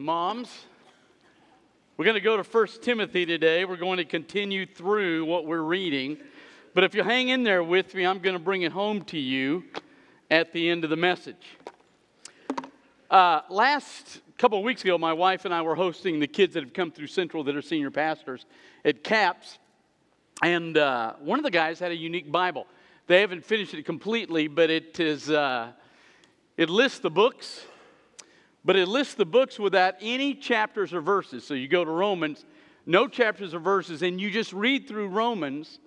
Moms, we're going to go to 1 Timothy today. We're going to continue through what we're reading. But if you hang in there with me, I'm going to bring it home to you at the end of the message. Uh, last couple of weeks ago, my wife and I were hosting the kids that have come through Central that are senior pastors at CAPS. And uh, one of the guys had a unique Bible. They haven't finished it completely, but it is uh, it lists the books, but it lists the books without any chapters or verses. So you go to Romans, no chapters or verses, and you just read through Romans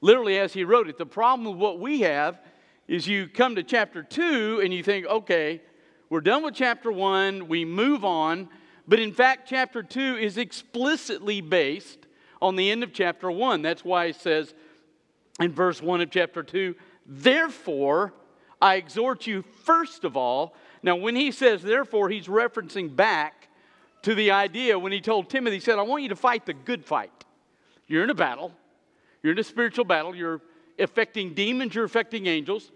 literally as he wrote it. The problem with what we have is you come to chapter two and you think, okay, we're done with chapter one, we move on. But in fact, chapter two is explicitly based on the end of chapter one. That's why it says, in verse 1 of chapter 2. Therefore, I exhort you, first of all. Now, when he says therefore, he's referencing back to the idea when he told Timothy, he said, I want you to fight the good fight. You're in a battle, you're in a spiritual battle, you're affecting demons, you're affecting angels.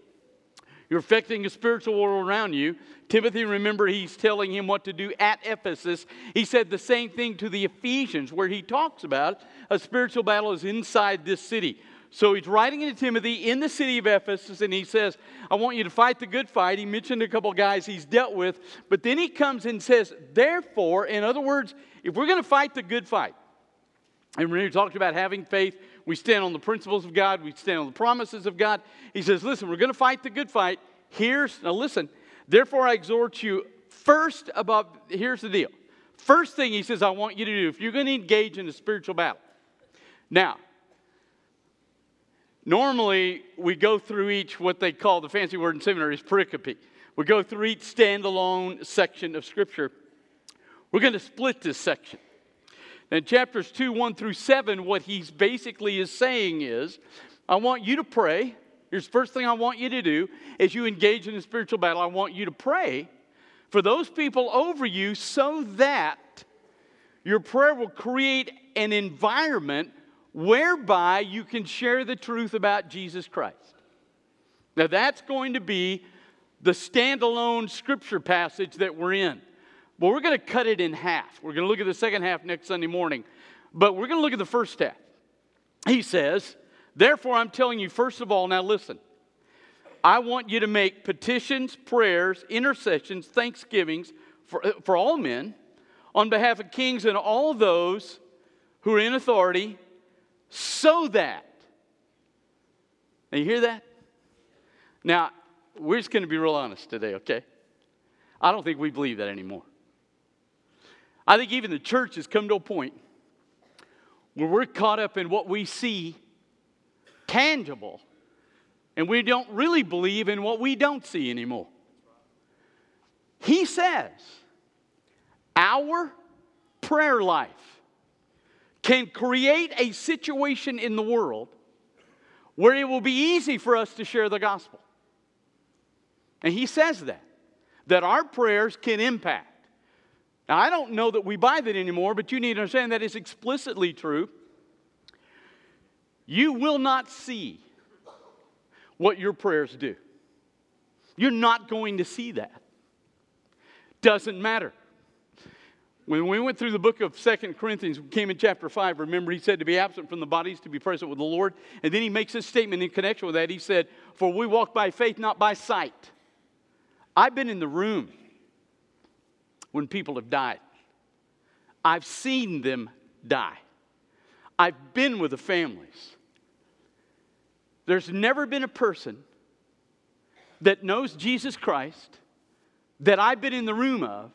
You're affecting a spiritual world around you. Timothy, remember, he's telling him what to do at Ephesus. He said the same thing to the Ephesians, where he talks about a spiritual battle is inside this city. So he's writing to Timothy in the city of Ephesus, and he says, I want you to fight the good fight. He mentioned a couple guys he's dealt with, but then he comes and says, Therefore, in other words, if we're going to fight the good fight, and when he talked about having faith, we stand on the principles of God, we stand on the promises of God. He says, Listen, we're going to fight the good fight. Here's, now listen, therefore I exhort you first above, here's the deal. First thing he says, I want you to do, if you're going to engage in a spiritual battle. Now, Normally, we go through each, what they call the fancy word in seminary is pericope. We go through each standalone section of Scripture. We're going to split this section. In chapters 2, 1 through 7, what he's basically is saying is, I want you to pray. Here's the first thing I want you to do as you engage in a spiritual battle. I want you to pray for those people over you so that your prayer will create an environment whereby you can share the truth about Jesus Christ. Now, that's going to be the standalone scripture passage that we're in. But we're going to cut it in half. We're going to look at the second half next Sunday morning. But we're going to look at the first half. He says, Therefore, I'm telling you, first of all, now listen. I want you to make petitions, prayers, intercessions, thanksgivings for, for all men on behalf of kings and all those who are in authority so that. Now, you hear that? Now, we're just going to be real honest today, okay? I don't think we believe that anymore. I think even the church has come to a point where we're caught up in what we see tangible, and we don't really believe in what we don't see anymore. He says, Our prayer life can create a situation in the world where it will be easy for us to share the gospel. And he says that, that our prayers can impact. Now, I don't know that we buy that anymore, but you need to understand that is explicitly true. You will not see what your prayers do. You're not going to see that. Doesn't matter. When we went through the book of Second Corinthians, we came in chapter 5, remember he said to be absent from the bodies, to be present with the Lord. And then he makes this statement in connection with that. He said, For we walk by faith, not by sight. I've been in the room when people have died, I've seen them die. I've been with the families. There's never been a person that knows Jesus Christ that I've been in the room of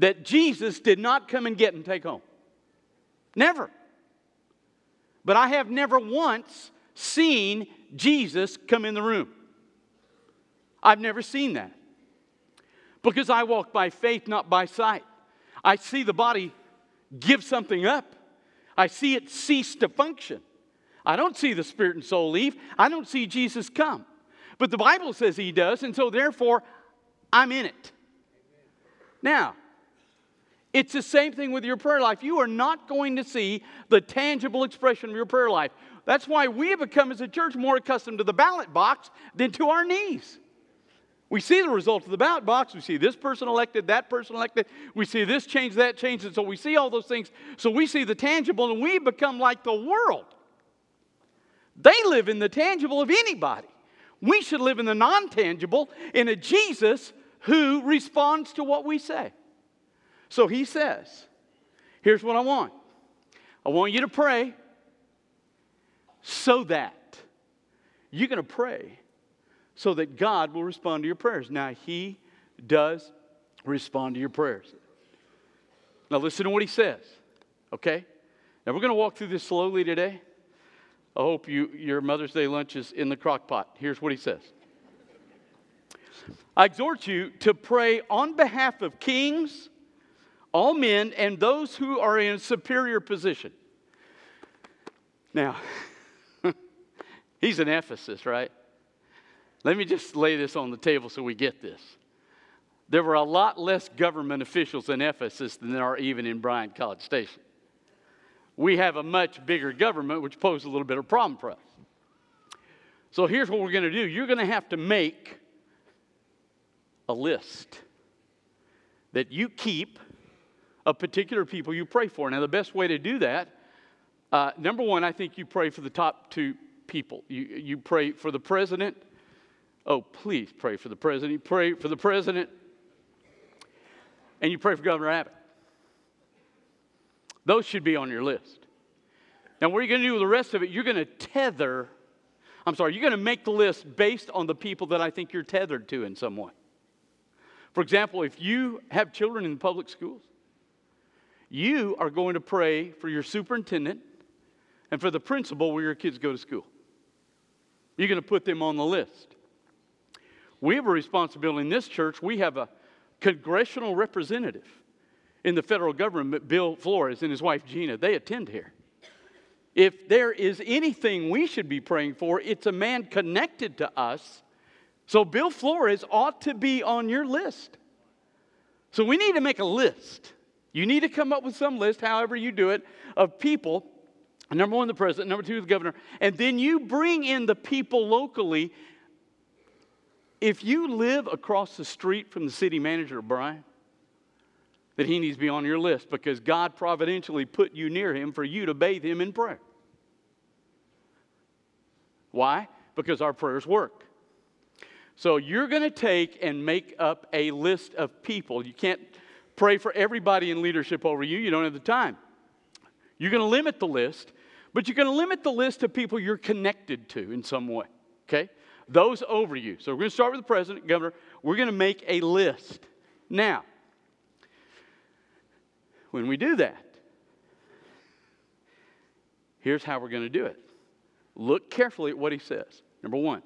that Jesus did not come and get and take home. Never. But I have never once seen Jesus come in the room. I've never seen that. Because I walk by faith, not by sight. I see the body give something up, I see it cease to function. I don't see the spirit and soul leave, I don't see Jesus come. But the Bible says he does, and so therefore I'm in it. Now, it's the same thing with your prayer life. You are not going to see the tangible expression of your prayer life. That's why we have become, as a church, more accustomed to the ballot box than to our knees. We see the result of the ballot box. We see this person elected, that person elected. We see this change, that change. And so we see all those things. So we see the tangible and we become like the world. They live in the tangible of anybody. We should live in the non tangible in a Jesus who responds to what we say. So he says, Here's what I want I want you to pray so that you're going to pray so that God will respond to your prayers. Now, He does respond to your prayers. Now, listen to what He says, okay? Now, we're going to walk through this slowly today. I hope you, your Mother's Day lunch is in the crock pot. Here's what He says I exhort you to pray on behalf of kings, all men, and those who are in superior position. Now, he's in Ephesus, right? Let me just lay this on the table so we get this. There were a lot less government officials in Ephesus than there are even in Bryan College Station. We have a much bigger government, which poses a little bit of problem for us. So here's what we're going to do you're going to have to make a list that you keep of particular people you pray for. Now, the best way to do that, uh, number one, I think you pray for the top two people. You, you pray for the president Oh, please pray for the president. You pray for the president and you pray for Governor Abbott. Those should be on your list. Now, what are you going to do with the rest of it? You're going to tether, I'm sorry, you're going to make the list based on the people that I think you're tethered to in some way. For example, if you have children in public schools, you are going to pray for your superintendent and for the principal where your kids go to school. You're going to put them on the list. We have a responsibility in this church. We have a congressional representative in the federal government, Bill Flores and his wife Gina. They attend here. If there is anything we should be praying for, it's a man connected to us. So Bill Flores ought to be on your list. So we need to make a list. You need to come up with some list, however you do it, of people. Number one, the president. Number two, the governor. And then you bring in the people locally if you live across the street from the city manager Brian, that he needs to be on your list because God providentially put you near him for you to bathe him in prayer. Why? Because our prayers work. So you're going to take and make up a list of people. You can't pray for everybody in leadership over you, you don't have the time. You're going to limit the list, but you're going to limit the list of people you're connected to in some way. Okay? those over you. So we're going to start with the president, governor. We're going to make a list. Now, when we do that, here's how we're going to do it. Look carefully at what he says. Number one,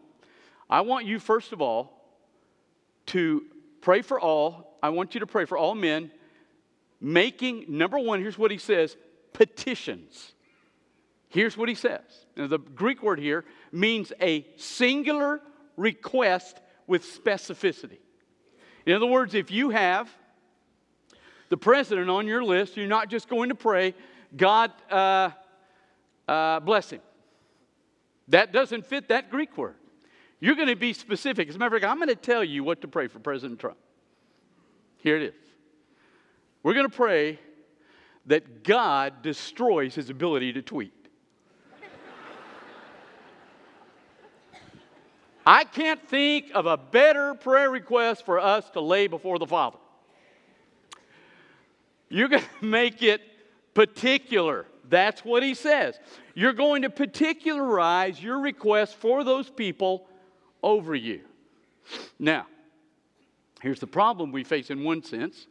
I want you, first of all, to pray for all. I want you to pray for all men, making, number one, here's what he says petitions. Here's what he says. Now, the Greek word here means a singular request with specificity. In other words, if you have the president on your list, you're not just going to pray, God uh, uh, bless him. That doesn't fit that Greek word. You're going to be specific. As a matter of fact, I'm going to tell you what to pray for President Trump. Here it is. We're going to pray that God destroys his ability to tweet. I can't think of a better prayer request for us to lay before the Father. You're going to make it particular. That's what he says. You're going to particularize your request for those people over you. Now, here's the problem we face in one sense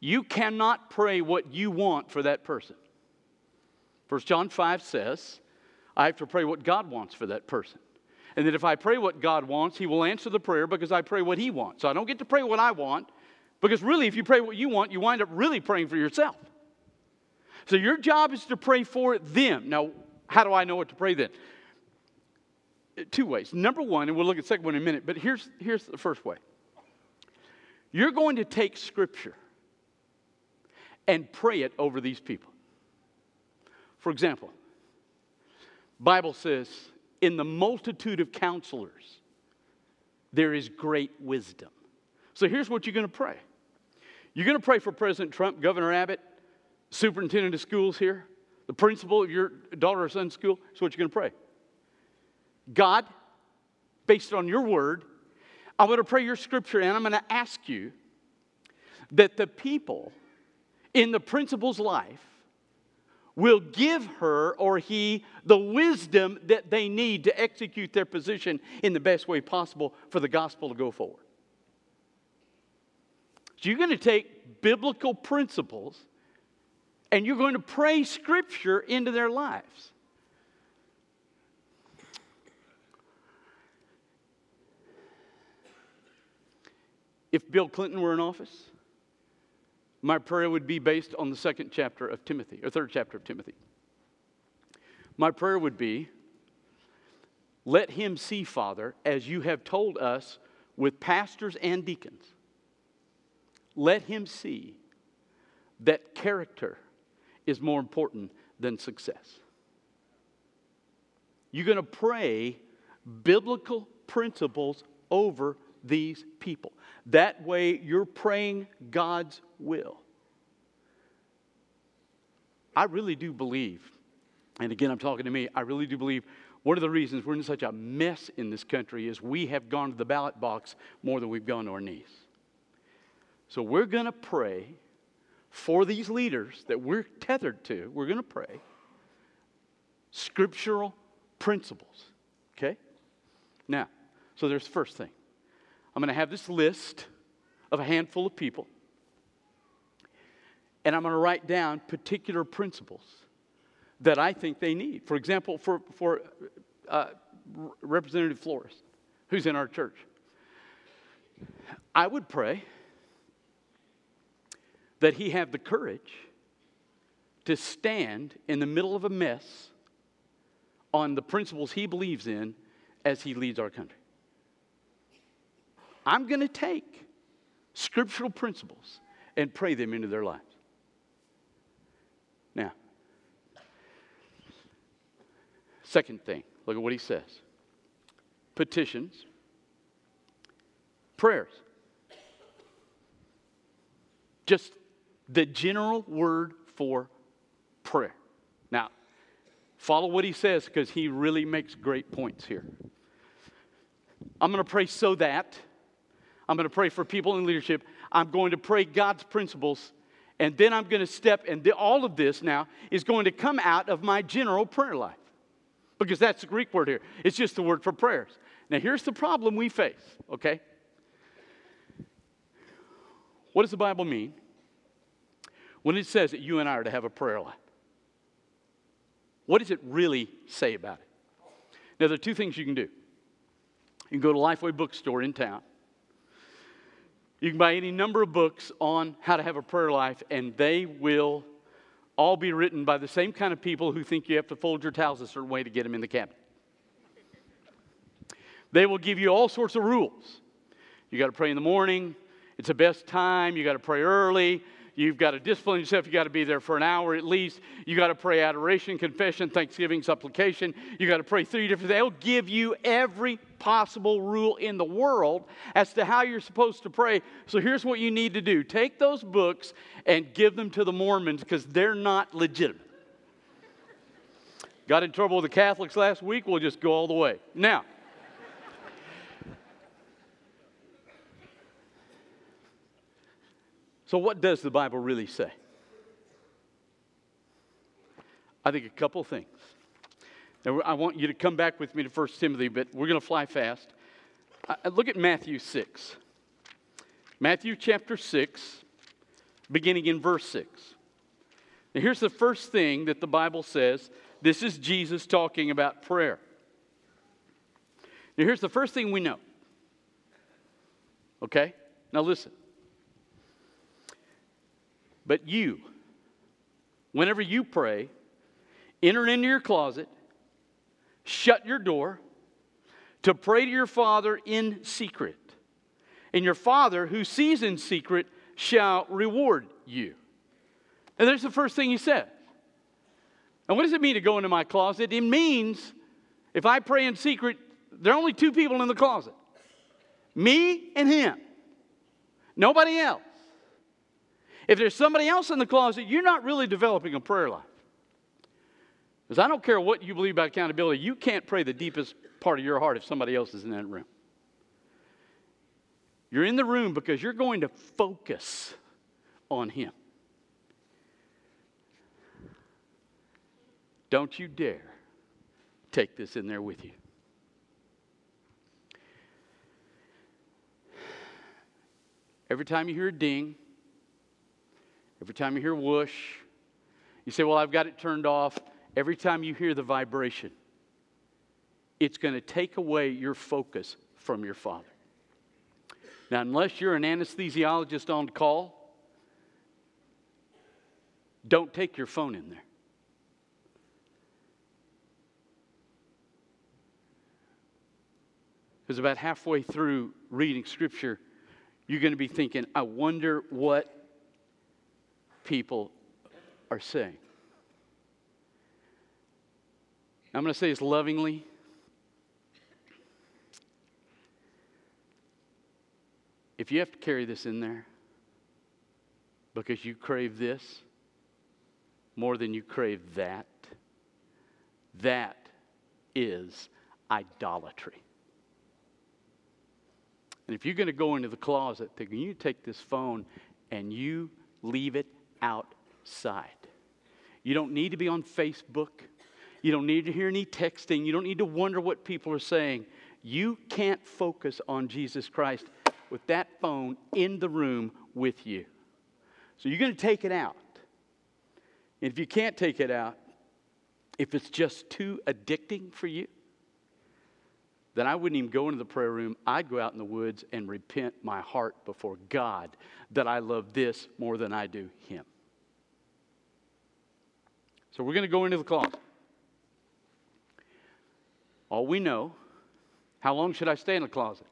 you cannot pray what you want for that person. 1 John 5 says, I have to pray what God wants for that person. And that if I pray what God wants, He will answer the prayer because I pray what He wants. So I don't get to pray what I want because really, if you pray what you want, you wind up really praying for yourself. So your job is to pray for them. Now, how do I know what to pray then? Two ways. Number one, and we'll look at the second one in a minute, but here's, here's the first way. You're going to take Scripture and pray it over these people. For example, Bible says in the multitude of counselors, there is great wisdom. So here's what you're going to pray you're going to pray for President Trump, Governor Abbott, superintendent of schools here, the principal of your daughter or son's school. That's what you're going to pray. God, based on your word, I'm going to pray your scripture and I'm going to ask you that the people in the principal's life will give her or he the wisdom that they need to execute their position in the best way possible for the gospel to go forward. So you're going to take biblical principles and you're going to pray scripture into their lives. If Bill Clinton were in office, my prayer would be based on the second chapter of Timothy, or third chapter of Timothy. My prayer would be let him see, Father, as you have told us with pastors and deacons, let him see that character is more important than success. You're going to pray biblical principles over these people. That way, you're praying God's will. I really do believe, and again, I'm talking to me, I really do believe one of the reasons we're in such a mess in this country is we have gone to the ballot box more than we've gone to our knees. So we're going to pray for these leaders that we're tethered to. We're going to pray scriptural principles. Okay? Now, so there's the first thing. I'm going to have this list of a handful of people, and I'm going to write down particular principles that I think they need. For example, for, for uh, Representative Flores, who's in our church, I would pray that he have the courage to stand in the middle of a mess on the principles he believes in as he leads our country. I'm going to take scriptural principles and pray them into their lives. Now, second thing, look at what he says petitions, prayers. Just the general word for prayer. Now, follow what he says because he really makes great points here. I'm going to pray so that I'm going to pray for people in leadership. I'm going to pray God's principles. And then I'm going to step, and all of this now is going to come out of my general prayer life. Because that's the Greek word here. It's just the word for prayers. Now, here's the problem we face, okay? What does the Bible mean when it says that you and I are to have a prayer life? What does it really say about it? Now, there are two things you can do. You can go to Lifeway Bookstore in town you can buy any number of books on how to have a prayer life, and they will all be written by the same kind of people who think you have to fold your towels a certain way to get them in the cabinet. They will give you all sorts of rules. You got to pray in the morning, it's the best time, you got to pray early, You've got to discipline yourself. You've got to be there for an hour at least. You got to pray adoration, confession, thanksgiving, supplication. You got to pray three different. They'll give you every possible rule in the world as to how you're supposed to pray. So here's what you need to do: take those books and give them to the Mormons because they're not legitimate. Got in trouble with the Catholics last week. We'll just go all the way now. So, what does the Bible really say? I think a couple things. Now, I want you to come back with me to 1 Timothy, but we're going to fly fast. Uh, look at Matthew 6. Matthew chapter 6, beginning in verse 6. Now, here's the first thing that the Bible says. This is Jesus talking about prayer. Now, here's the first thing we know. Okay? Now, listen. But you, whenever you pray, enter into your closet, shut your door, to pray to your Father in secret. And your Father, who sees in secret, shall reward you. And there's the first thing he said. And what does it mean to go into my closet? It means if I pray in secret, there are only two people in the closet Me and him. Nobody else. If there's somebody else in the closet, you're not really developing a prayer life. Because I don't care what you believe about accountability, you can't pray the deepest part of your heart if somebody else is in that room. You're in the room because you're going to focus on Him. Don't you dare take this in there with you. Every time you hear a ding, every time you hear whoosh, you say, Well, I've got it turned off. Every time you hear the vibration, it's going to take away your focus from your Father. Now, unless you're an anesthesiologist on call, don't take your phone in there. Because about halfway through reading Scripture, you're going to be thinking, I wonder what people are saying. I'm going to say this lovingly. If you have to carry this in there because you crave this more than you crave that, that is idolatry. And if you're going to go into the closet, then you take this phone and you leave it outside. You don't need to be on Facebook. You don't need to hear any texting. You don't need to wonder what people are saying. You can't focus on Jesus Christ with that phone in the room with you. So you're going to take it out. And if you can't take it out, if it's just too addicting for you, then I wouldn't even go into the prayer room. I'd go out in the woods and repent my heart before God that I love this more than I do Him. So we're going to go into the closet. All we know, how long should I stay in the closet?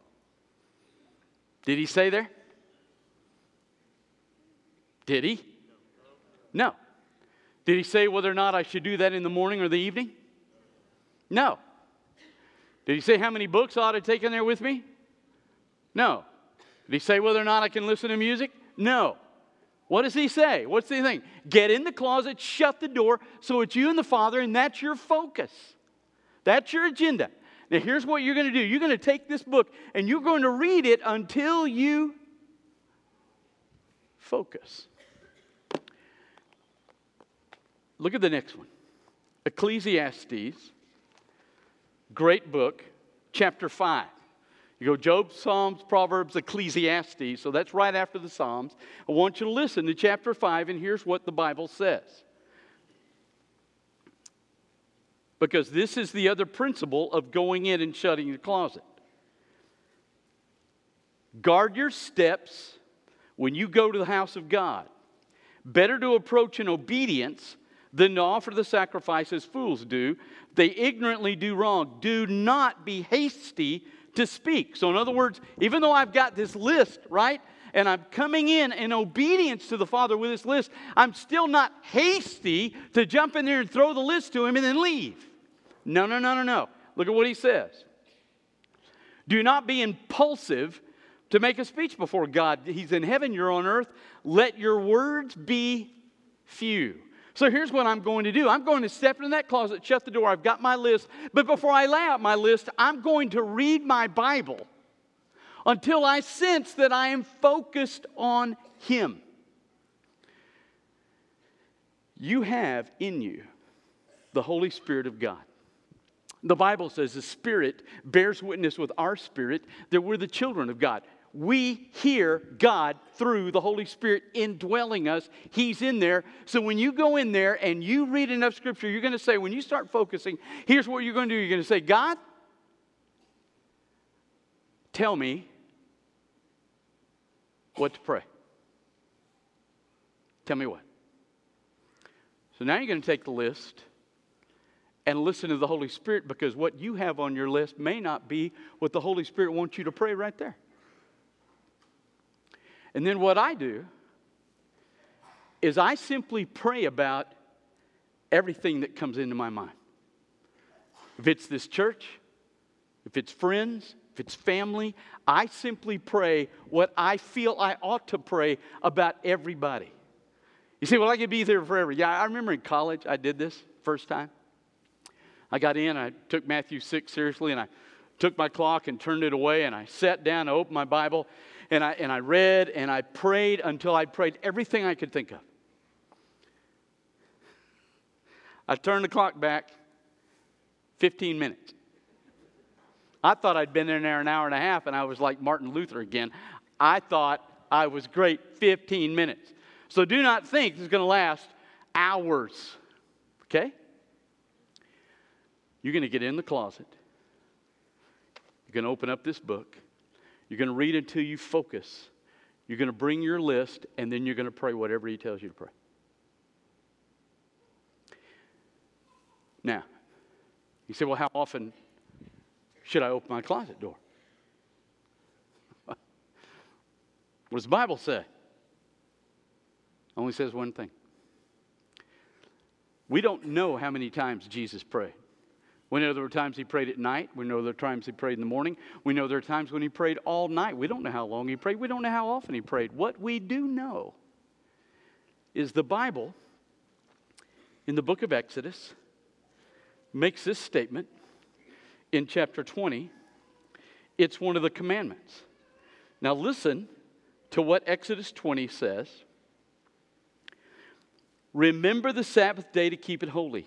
Did he say there? Did he? No. Did he say whether or not I should do that in the morning or the evening? No. Did he say how many books I ought to take in there with me? No. Did he say whether or not I can listen to music? No. What does he say? What's the thing? Get in the closet, shut the door, so it's you and the Father, and that's your focus. That's your agenda. Now, here's what you're going to do you're going to take this book and you're going to read it until you focus. Look at the next one Ecclesiastes Great book, chapter 5. You go Job, Psalms, Proverbs, Ecclesiastes. So that's right after the Psalms. I want you to listen to chapter 5, and here's what the Bible says. Because this is the other principle of going in and shutting the closet. Guard your steps when you go to the house of God. Better to approach in obedience than to offer the sacrifice as fools do. They ignorantly do wrong. Do not be hasty to speak. So, in other words, even though I've got this list, right? And I'm coming in in obedience to the Father with this list, I'm still not hasty to jump in there and throw the list to him and then leave. No, no, no, no, no. Look at what he says. Do not be impulsive to make a speech before God. He's in heaven, you're on earth. Let your words be few. So here's what I'm going to do I'm going to step in that closet, shut the door. I've got my list. But before I lay out my list, I'm going to read my Bible until I sense that I am focused on Him. You have in you the Holy Spirit of God. The Bible says the Spirit bears witness with our spirit that we're the children of God we hear God through the Holy Spirit indwelling us. He's in there. So when you go in there and you read enough scripture, you're going to say, when you start focusing, here's what you're going to do. You're going to say, God, tell me what to pray. Tell me what. So now you're going to take the list and listen to the Holy Spirit because what you have on your list may not be what the Holy Spirit wants you to pray right there. And then what I do is I simply pray about everything that comes into my mind. If it's this church, if it's friends, if it's family, I simply pray what I feel I ought to pray about everybody. You say, well, I could be there forever. Yeah, I remember in college I did this first time. I got in, I took Matthew 6 seriously, and I took my clock and turned it away, and I sat down, I opened my Bible, and I, and I read, and I prayed until I prayed everything I could think of. I turned the clock back 15 minutes. I thought I'd been in there an hour and a half, and I was like Martin Luther again. I thought I was great 15 minutes. So do not think this is going to last hours. Okay? You're going to get in the closet. You're going to open up this book. You're going to read until you focus. You're going to bring your list, and then you're going to pray whatever he tells you to pray. Now, you say, well, how often should I open my closet door? what does the Bible say? Only says one thing. We don't know how many times Jesus prayed. We know there were times he prayed at night. We know there are times he prayed in the morning. We know there are times when he prayed all night. We don't know how long he prayed. We don't know how often he prayed. What we do know is the Bible in the book of Exodus makes this statement in chapter 20. It's one of the commandments. Now, listen to what Exodus 20 says. Remember the Sabbath day to keep it holy.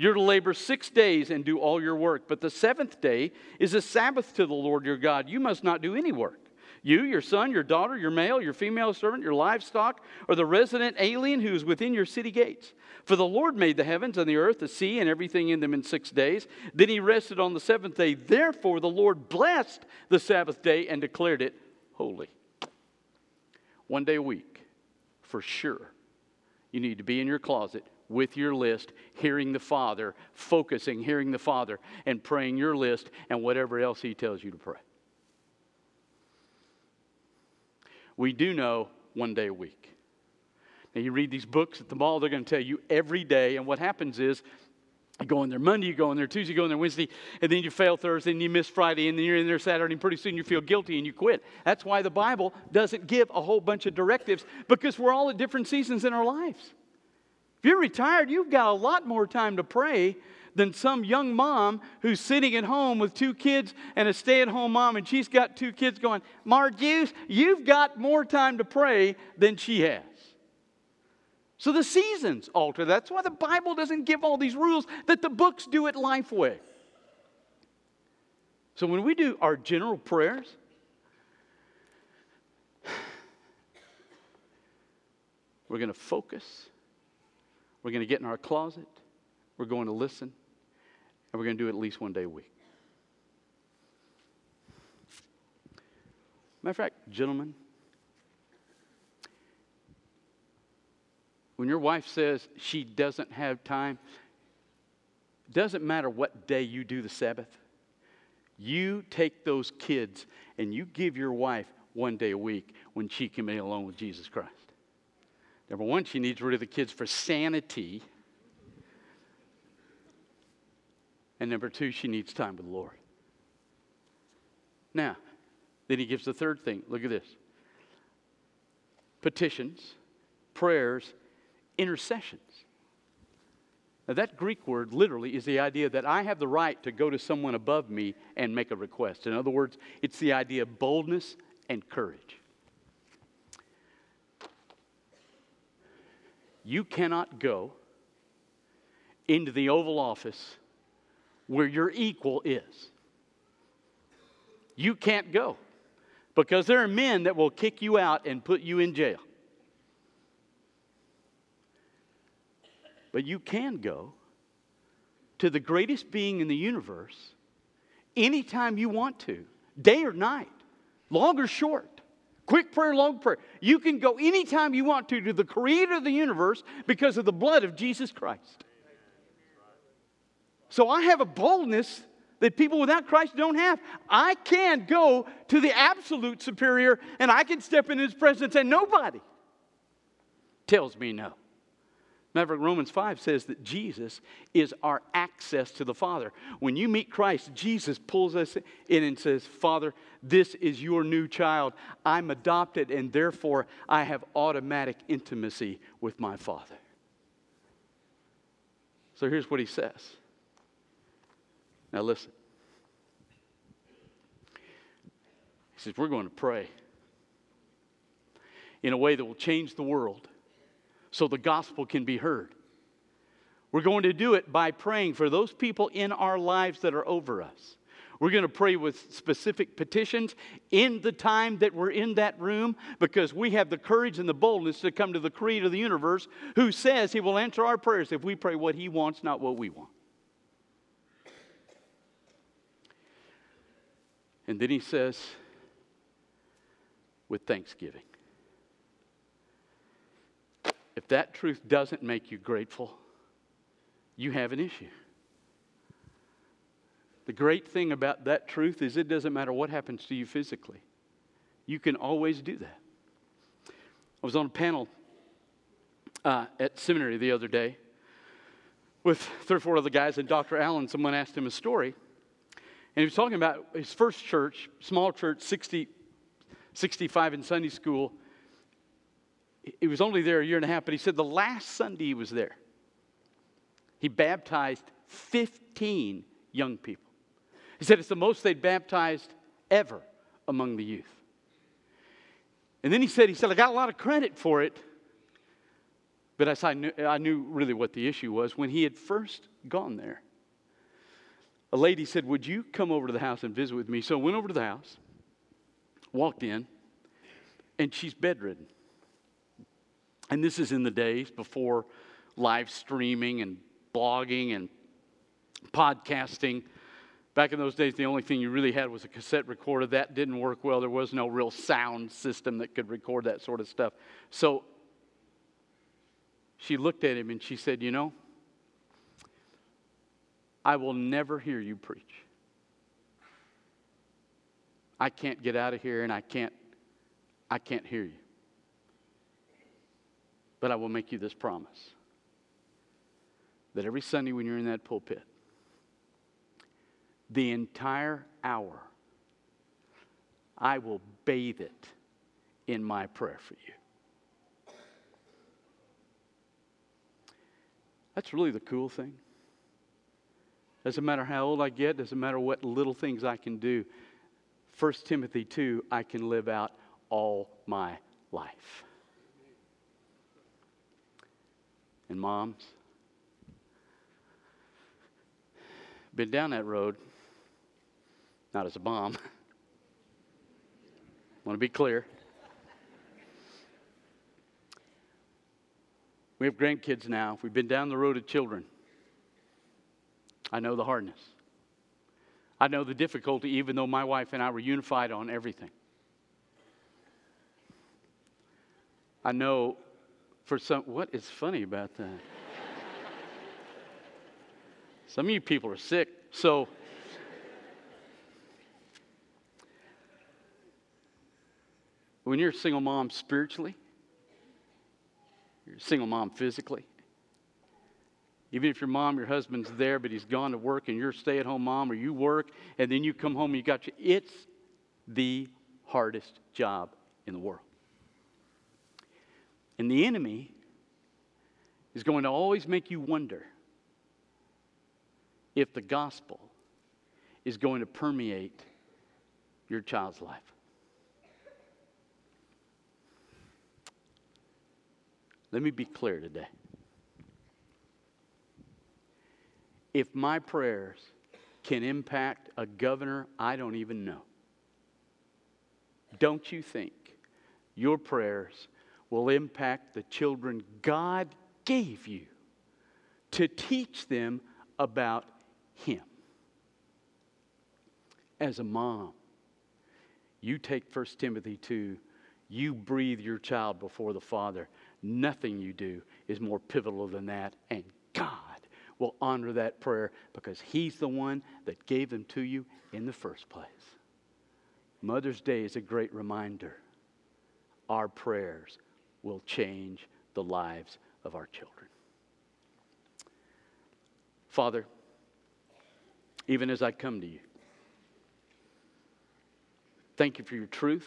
You're to labor six days and do all your work, but the seventh day is a Sabbath to the Lord your God. You must not do any work. You, your son, your daughter, your male, your female servant, your livestock, or the resident alien who is within your city gates. For the Lord made the heavens and the earth, the sea, and everything in them in six days. Then he rested on the seventh day. Therefore, the Lord blessed the Sabbath day and declared it holy. One day a week, for sure, you need to be in your closet with your list, hearing the Father, focusing, hearing the Father, and praying your list and whatever else He tells you to pray. We do know one day a week. Now, you read these books at the mall, they're going to tell you every day, and what happens is you go in there Monday, you go in there Tuesday, you go in there Wednesday, and then you fail Thursday, and you miss Friday, and then you're in there Saturday, and pretty soon you feel guilty and you quit. That's why the Bible doesn't give a whole bunch of directives because we're all at different seasons in our lives. If you're retired, you've got a lot more time to pray than some young mom who's sitting at home with two kids and a stay at home mom, and she's got two kids going, you, you've got more time to pray than she has. So the seasons alter. That's why the Bible doesn't give all these rules that the books do at Lifeway. So when we do our general prayers, we're going to focus we're going to get in our closet. We're going to listen. And we're going to do it at least one day a week. Matter of fact, gentlemen, when your wife says she doesn't have time, it doesn't matter what day you do the Sabbath, you take those kids and you give your wife one day a week when she can be alone with Jesus Christ. Number one, she needs rid of the kids for sanity. And number two, she needs time with the Lord. Now, then he gives the third thing. Look at this petitions, prayers, intercessions. Now, that Greek word literally is the idea that I have the right to go to someone above me and make a request. In other words, it's the idea of boldness and courage. You cannot go into the Oval Office where your equal is. You can't go because there are men that will kick you out and put you in jail. But you can go to the greatest being in the universe anytime you want to, day or night, long or short. Quick prayer, long prayer. You can go anytime you want to to the creator of the universe because of the blood of Jesus Christ. So I have a boldness that people without Christ don't have. I can go to the absolute superior and I can step in his presence and nobody tells me no. Matter of fact, Romans 5 says that Jesus is our access to the Father. When you meet Christ, Jesus pulls us in and says, Father, this is your new child. I'm adopted, and therefore I have automatic intimacy with my Father. So here's what he says. Now listen. He says, We're going to pray in a way that will change the world so the gospel can be heard. We're going to do it by praying for those people in our lives that are over us. We're going to pray with specific petitions in the time that we're in that room because we have the courage and the boldness to come to the creator of the universe who says he will answer our prayers if we pray what he wants, not what we want. And then he says, with thanksgiving. If that truth doesn't make you grateful, you have an issue. The great thing about that truth is it doesn't matter what happens to you physically, you can always do that. I was on a panel uh, at seminary the other day with three or four other guys, and Dr. Allen, someone asked him a story. And he was talking about his first church, small church, 60, 65 in Sunday school, he was only there a year and a half, but he said the last Sunday he was there, he baptized 15 young people. He said it's the most they'd baptized ever among the youth. And then he said, he said, I got a lot of credit for it, but I, I, knew, I knew really what the issue was. When he had first gone there, a lady said, Would you come over to the house and visit with me? So I went over to the house, walked in, and she's bedridden. And this is in the days before live streaming and blogging and podcasting. Back in those days, the only thing you really had was a cassette recorder. That didn't work well. There was no real sound system that could record that sort of stuff. So she looked at him and she said, You know, I will never hear you preach. I can't get out of here and I can't I can't hear you. But I will make you this promise that every Sunday when you're in that pulpit, the entire hour, I will bathe it in my prayer for you. That's really the cool thing. Doesn't matter how old I get, doesn't matter what little things I can do. 1 Timothy 2, I can live out all my life. And moms. Been down that road, not as a mom. Want to be clear. We have grandkids now. We've been down the road of children. I know the hardness. I know the difficulty, even though my wife and I were unified on everything. I know for some, what is funny about that? some of you people are sick. So, when you're a single mom spiritually, you're a single mom physically. Even if your mom, your husband's there, but he's gone to work and you're a stay at home mom or you work and then you come home and you got your, it's the hardest job in the world. And the enemy is going to always make you wonder if the gospel is going to permeate your child's life. Let me be clear today. If my prayers can impact a governor I don't even know, don't you think your prayers will impact the children God gave you to teach them about Him. As a mom, you take 1 Timothy 2, you breathe your child before the Father. Nothing you do is more pivotal than that, and God will honor that prayer because He's the one that gave them to you in the first place. Mother's Day is a great reminder. Our prayers will change the lives of our children. Father, even as I come to you, thank you for your truth,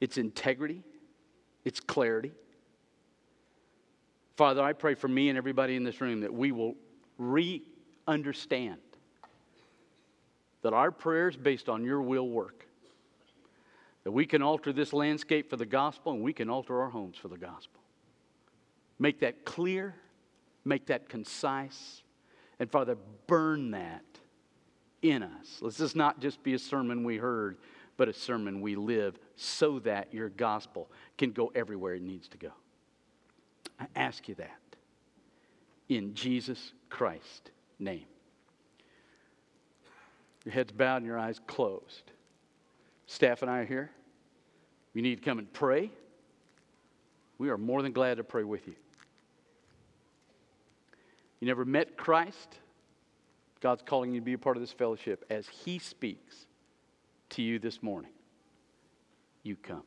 its integrity, its clarity. Father, I pray for me and everybody in this room that we will re understand that our prayers based on your will work. That we can alter this landscape for the gospel and we can alter our homes for the gospel. Make that clear, make that concise, and Father, burn that in us. Let's not just be a sermon we heard, but a sermon we live so that your gospel can go everywhere it needs to go. I ask you that in Jesus Christ's name. Your head's bowed and your eyes closed. Staff and I are here. You need to come and pray. We are more than glad to pray with you. You never met Christ? God's calling you to be a part of this fellowship as He speaks to you this morning. You come.